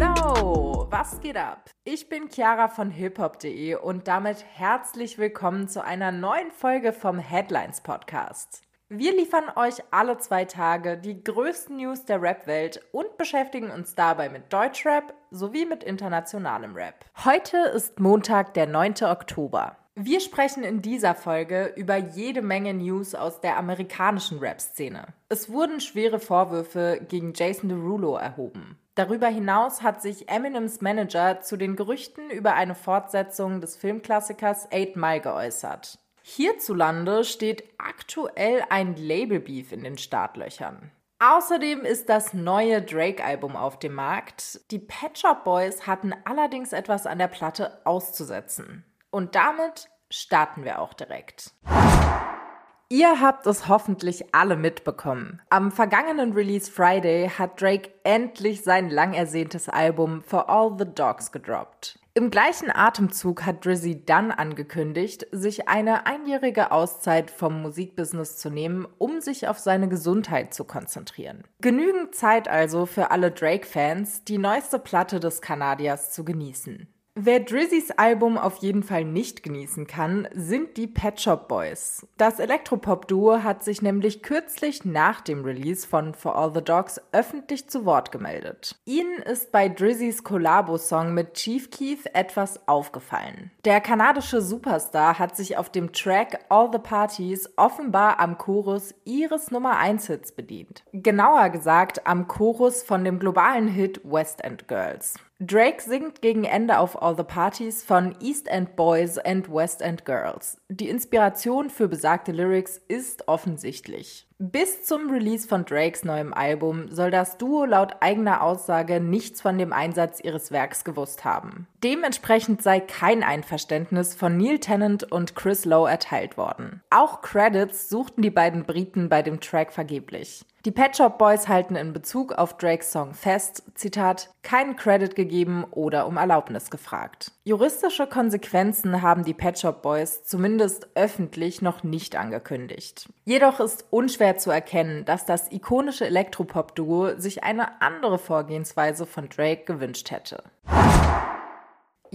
Hallo, was geht ab? Ich bin Chiara von hiphop.de und damit herzlich willkommen zu einer neuen Folge vom Headlines Podcast. Wir liefern euch alle zwei Tage die größten News der Rap-Welt und beschäftigen uns dabei mit Deutschrap sowie mit internationalem Rap. Heute ist Montag, der 9. Oktober. Wir sprechen in dieser Folge über jede Menge News aus der amerikanischen Rap-Szene. Es wurden schwere Vorwürfe gegen Jason Derulo erhoben. Darüber hinaus hat sich Eminems Manager zu den Gerüchten über eine Fortsetzung des Filmklassikers Eight Mile geäußert. Hierzulande steht aktuell ein Label-Beef in den Startlöchern. Außerdem ist das neue Drake-Album auf dem Markt. Die Pet Shop Boys hatten allerdings etwas an der Platte auszusetzen. Und damit starten wir auch direkt. Ihr habt es hoffentlich alle mitbekommen. Am vergangenen Release Friday hat Drake endlich sein lang ersehntes Album For All the Dogs gedroppt. Im gleichen Atemzug hat Drizzy dann angekündigt, sich eine einjährige Auszeit vom Musikbusiness zu nehmen, um sich auf seine Gesundheit zu konzentrieren. Genügend Zeit also für alle Drake-Fans, die neueste Platte des Kanadiers zu genießen. Wer Drizzys Album auf jeden Fall nicht genießen kann, sind die Pet Shop Boys. Das Elektropop-Duo hat sich nämlich kürzlich nach dem Release von For All the Dogs öffentlich zu Wort gemeldet. Ihnen ist bei Drizzys Collabo-Song mit Chief Keef etwas aufgefallen. Der kanadische Superstar hat sich auf dem Track All the Parties offenbar am Chorus ihres Nummer 1 Hits bedient. Genauer gesagt am Chorus von dem globalen Hit West End Girls. Drake singt gegen Ende auf All the Parties von East End Boys and West End Girls. Die Inspiration für besagte Lyrics ist offensichtlich. Bis zum Release von Drakes neuem Album soll das Duo laut eigener Aussage nichts von dem Einsatz ihres Werks gewusst haben. Dementsprechend sei kein Einverständnis von Neil Tennant und Chris Lowe erteilt worden. Auch Credits suchten die beiden Briten bei dem Track vergeblich. Die Pet Shop Boys halten in Bezug auf Drakes Song fest, Zitat, keinen Credit gegeben oder um Erlaubnis gefragt. Juristische Konsequenzen haben die Pet Shop Boys zumindest öffentlich noch nicht angekündigt. Jedoch ist unschwer zu erkennen, dass das ikonische Elektropop-Duo sich eine andere Vorgehensweise von Drake gewünscht hätte.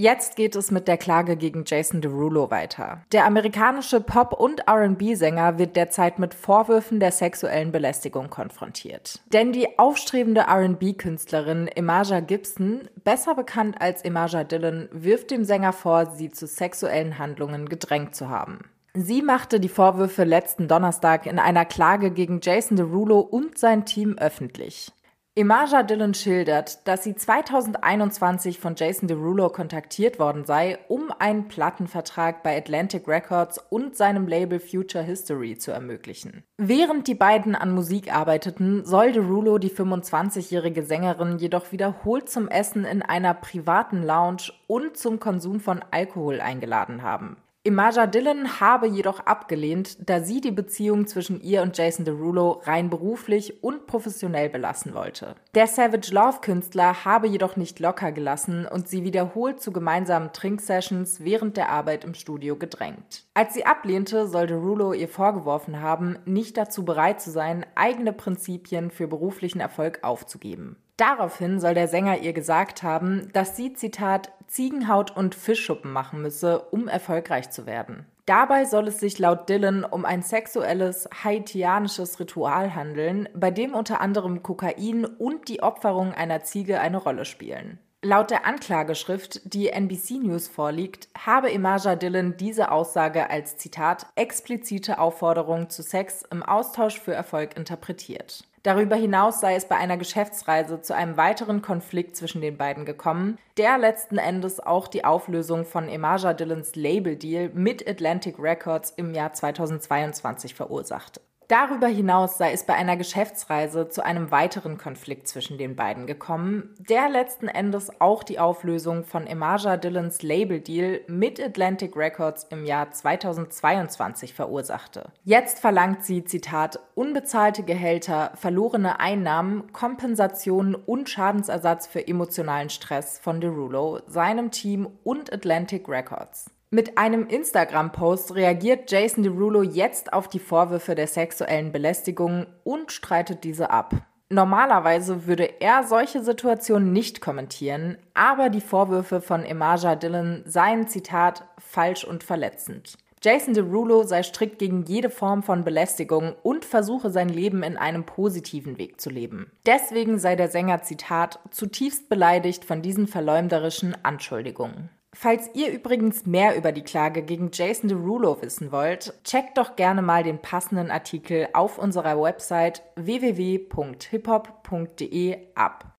Jetzt geht es mit der Klage gegen Jason Derulo weiter. Der amerikanische Pop- und RB-Sänger wird derzeit mit Vorwürfen der sexuellen Belästigung konfrontiert. Denn die aufstrebende RB-Künstlerin Imaja Gibson, besser bekannt als Imaja Dillon, wirft dem Sänger vor, sie zu sexuellen Handlungen gedrängt zu haben. Sie machte die Vorwürfe letzten Donnerstag in einer Klage gegen Jason Derulo und sein Team öffentlich. Imaja Dillon schildert, dass sie 2021 von Jason Derulo kontaktiert worden sei, um einen Plattenvertrag bei Atlantic Records und seinem Label Future History zu ermöglichen. Während die beiden an Musik arbeiteten, soll Derulo die 25-jährige Sängerin jedoch wiederholt zum Essen in einer privaten Lounge und zum Konsum von Alkohol eingeladen haben. Imaja Dillon habe jedoch abgelehnt, da sie die Beziehung zwischen ihr und Jason Derulo rein beruflich und professionell belassen wollte. Der Savage Love Künstler habe jedoch nicht locker gelassen und sie wiederholt zu gemeinsamen Trinksessions während der Arbeit im Studio gedrängt. Als sie ablehnte, soll Derulo ihr vorgeworfen haben, nicht dazu bereit zu sein, eigene Prinzipien für beruflichen Erfolg aufzugeben. Daraufhin soll der Sänger ihr gesagt haben, dass sie, Zitat, Ziegenhaut und Fischschuppen machen müsse, um erfolgreich zu werden. Dabei soll es sich laut Dylan um ein sexuelles haitianisches Ritual handeln, bei dem unter anderem Kokain und die Opferung einer Ziege eine Rolle spielen. Laut der Anklageschrift, die NBC News vorliegt, habe Imaja Dillon diese Aussage als Zitat explizite Aufforderung zu Sex im Austausch für Erfolg interpretiert. Darüber hinaus sei es bei einer Geschäftsreise zu einem weiteren Konflikt zwischen den beiden gekommen, der letzten Endes auch die Auflösung von Imaja Dillons Label-Deal mit Atlantic Records im Jahr 2022 verursachte. Darüber hinaus sei es bei einer Geschäftsreise zu einem weiteren Konflikt zwischen den beiden gekommen, der letzten Endes auch die Auflösung von Imaja Dillons Label-Deal mit Atlantic Records im Jahr 2022 verursachte. Jetzt verlangt sie, Zitat, unbezahlte Gehälter, verlorene Einnahmen, Kompensationen und Schadensersatz für emotionalen Stress von Derulo, seinem Team und Atlantic Records. Mit einem Instagram-Post reagiert Jason Derulo jetzt auf die Vorwürfe der sexuellen Belästigung und streitet diese ab. Normalerweise würde er solche Situationen nicht kommentieren, aber die Vorwürfe von Emaja Dillon seien, Zitat, falsch und verletzend. Jason Derulo sei strikt gegen jede Form von Belästigung und versuche sein Leben in einem positiven Weg zu leben. Deswegen sei der Sänger, Zitat, zutiefst beleidigt von diesen verleumderischen Anschuldigungen. Falls ihr übrigens mehr über die Klage gegen Jason Derulo wissen wollt, checkt doch gerne mal den passenden Artikel auf unserer Website www.hiphop.de ab.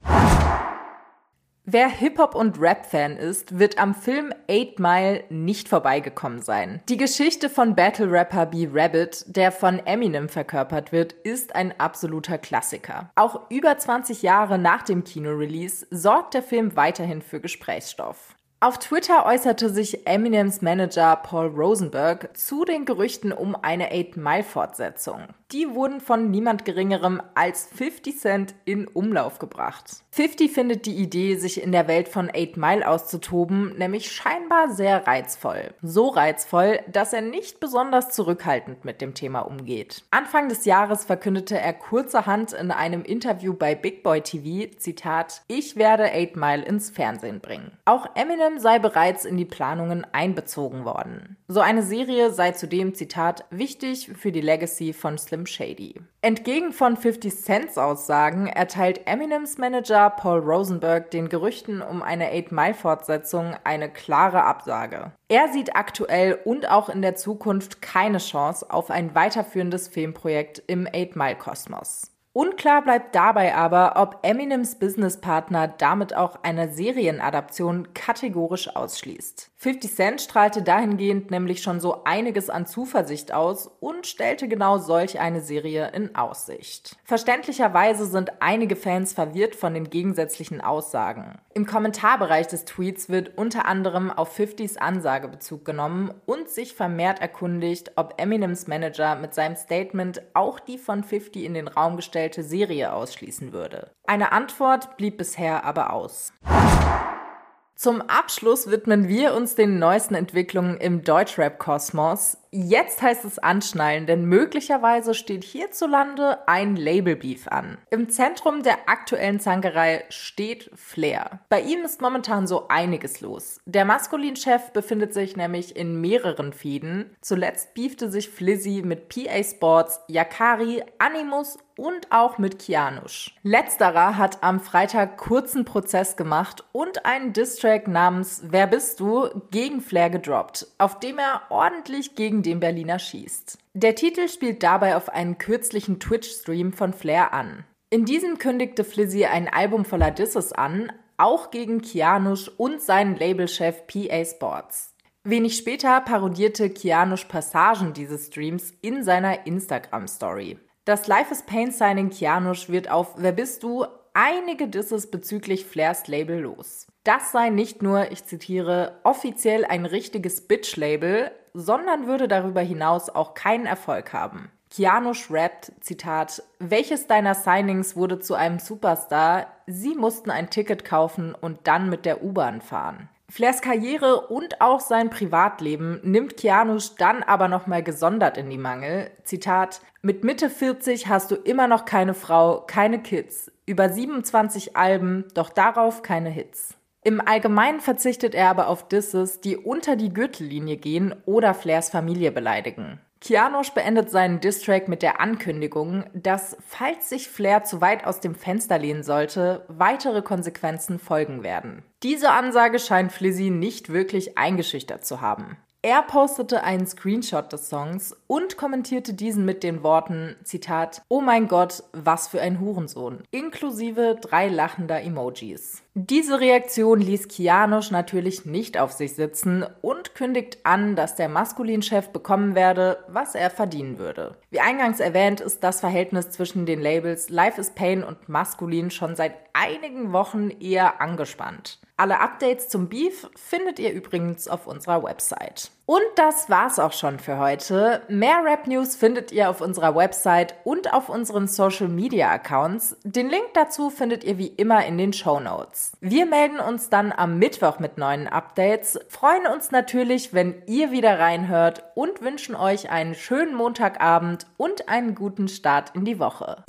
Wer Hip-Hop- und Rap-Fan ist, wird am Film 8 Mile nicht vorbeigekommen sein. Die Geschichte von Battle-Rapper B. Rabbit, der von Eminem verkörpert wird, ist ein absoluter Klassiker. Auch über 20 Jahre nach dem Kinorelease sorgt der Film weiterhin für Gesprächsstoff. Auf Twitter äußerte sich Eminems Manager Paul Rosenberg zu den Gerüchten um eine 8 Mile Fortsetzung. Die wurden von niemand Geringerem als 50 Cent in Umlauf gebracht. 50 findet die Idee, sich in der Welt von 8 Mile auszutoben, nämlich scheinbar sehr reizvoll. So reizvoll, dass er nicht besonders zurückhaltend mit dem Thema umgeht. Anfang des Jahres verkündete er kurzerhand in einem Interview bei Big Boy TV, Zitat, ich werde 8 Mile ins Fernsehen bringen. Auch Eminem sei bereits in die Planungen einbezogen worden. So eine Serie sei zudem, Zitat, wichtig für die Legacy von Slim Slim Shady. Entgegen von 50 Cents Aussagen erteilt Eminems Manager Paul Rosenberg den Gerüchten um eine 8 Mile Fortsetzung eine klare Absage. Er sieht aktuell und auch in der Zukunft keine Chance auf ein weiterführendes Filmprojekt im 8 Mile Kosmos. Unklar bleibt dabei aber, ob Eminems Businesspartner damit auch eine Serienadaption kategorisch ausschließt. 50 Cent strahlte dahingehend nämlich schon so einiges an Zuversicht aus und stellte genau solch eine Serie in Aussicht. Verständlicherweise sind einige Fans verwirrt von den gegensätzlichen Aussagen. Im Kommentarbereich des Tweets wird unter anderem auf 50s Ansage Bezug genommen und sich vermehrt erkundigt, ob Eminems Manager mit seinem Statement auch die von 50 in den Raum gestellt vorgestellte Serie ausschließen würde. Eine Antwort blieb bisher aber aus. Zum Abschluss widmen wir uns den neuesten Entwicklungen im Deutschrap-Kosmos. Jetzt heißt es anschnallen, denn möglicherweise steht hierzulande ein Label-Beef an. Im Zentrum der aktuellen Zankerei steht Flair. Bei ihm ist momentan so einiges los. Der Maskulin-Chef befindet sich nämlich in mehreren Fäden. Zuletzt beefte sich Flizzy mit PA Sports, Yakari, Animus und auch mit Kianush. Letzterer hat am Freitag kurzen Prozess gemacht und einen Distrack namens Wer bist du gegen Flair gedroppt, auf dem er ordentlich gegen gegen den Berliner schießt. Der Titel spielt dabei auf einen kürzlichen Twitch-Stream von Flair an. In diesem kündigte Flizzy ein Album voller Disses an, auch gegen Kianush und seinen Labelchef PA Sports. Wenig später parodierte Kianush Passagen dieses Streams in seiner Instagram-Story. Das Life is Pain Signing Kianush wird auf Wer bist du einige Disses bezüglich Flairs Label los. Das sei nicht nur, ich zitiere, offiziell ein richtiges Bitch-Label, sondern würde darüber hinaus auch keinen Erfolg haben. Kianush rappt, Zitat, welches deiner Signings wurde zu einem Superstar? Sie mussten ein Ticket kaufen und dann mit der U-Bahn fahren. Flairs Karriere und auch sein Privatleben nimmt Kianush dann aber nochmal gesondert in die Mangel. Zitat, mit Mitte 40 hast du immer noch keine Frau, keine Kids, über 27 Alben, doch darauf keine Hits. Im Allgemeinen verzichtet er aber auf Disses, die unter die Gürtellinie gehen oder Flairs Familie beleidigen. Kianosch beendet seinen Distrack mit der Ankündigung, dass, falls sich Flair zu weit aus dem Fenster lehnen sollte, weitere Konsequenzen folgen werden. Diese Ansage scheint Flizzy nicht wirklich eingeschüchtert zu haben. Er postete einen Screenshot des Songs und kommentierte diesen mit den Worten, Zitat, Oh mein Gott, was für ein Hurensohn, inklusive drei lachender Emojis. Diese Reaktion ließ Kianosch natürlich nicht auf sich sitzen und kündigt an, dass der Maskulin-Chef bekommen werde, was er verdienen würde. Wie eingangs erwähnt, ist das Verhältnis zwischen den Labels Life is Pain und Maskulin schon seit einigen Wochen eher angespannt. Alle Updates zum Beef findet ihr übrigens auf unserer Website. Und das war's auch schon für heute. Mehr Rap News findet ihr auf unserer Website und auf unseren Social Media Accounts. Den Link dazu findet ihr wie immer in den Show Notes. Wir melden uns dann am Mittwoch mit neuen Updates, freuen uns natürlich, wenn ihr wieder reinhört und wünschen euch einen schönen Montagabend und einen guten Start in die Woche.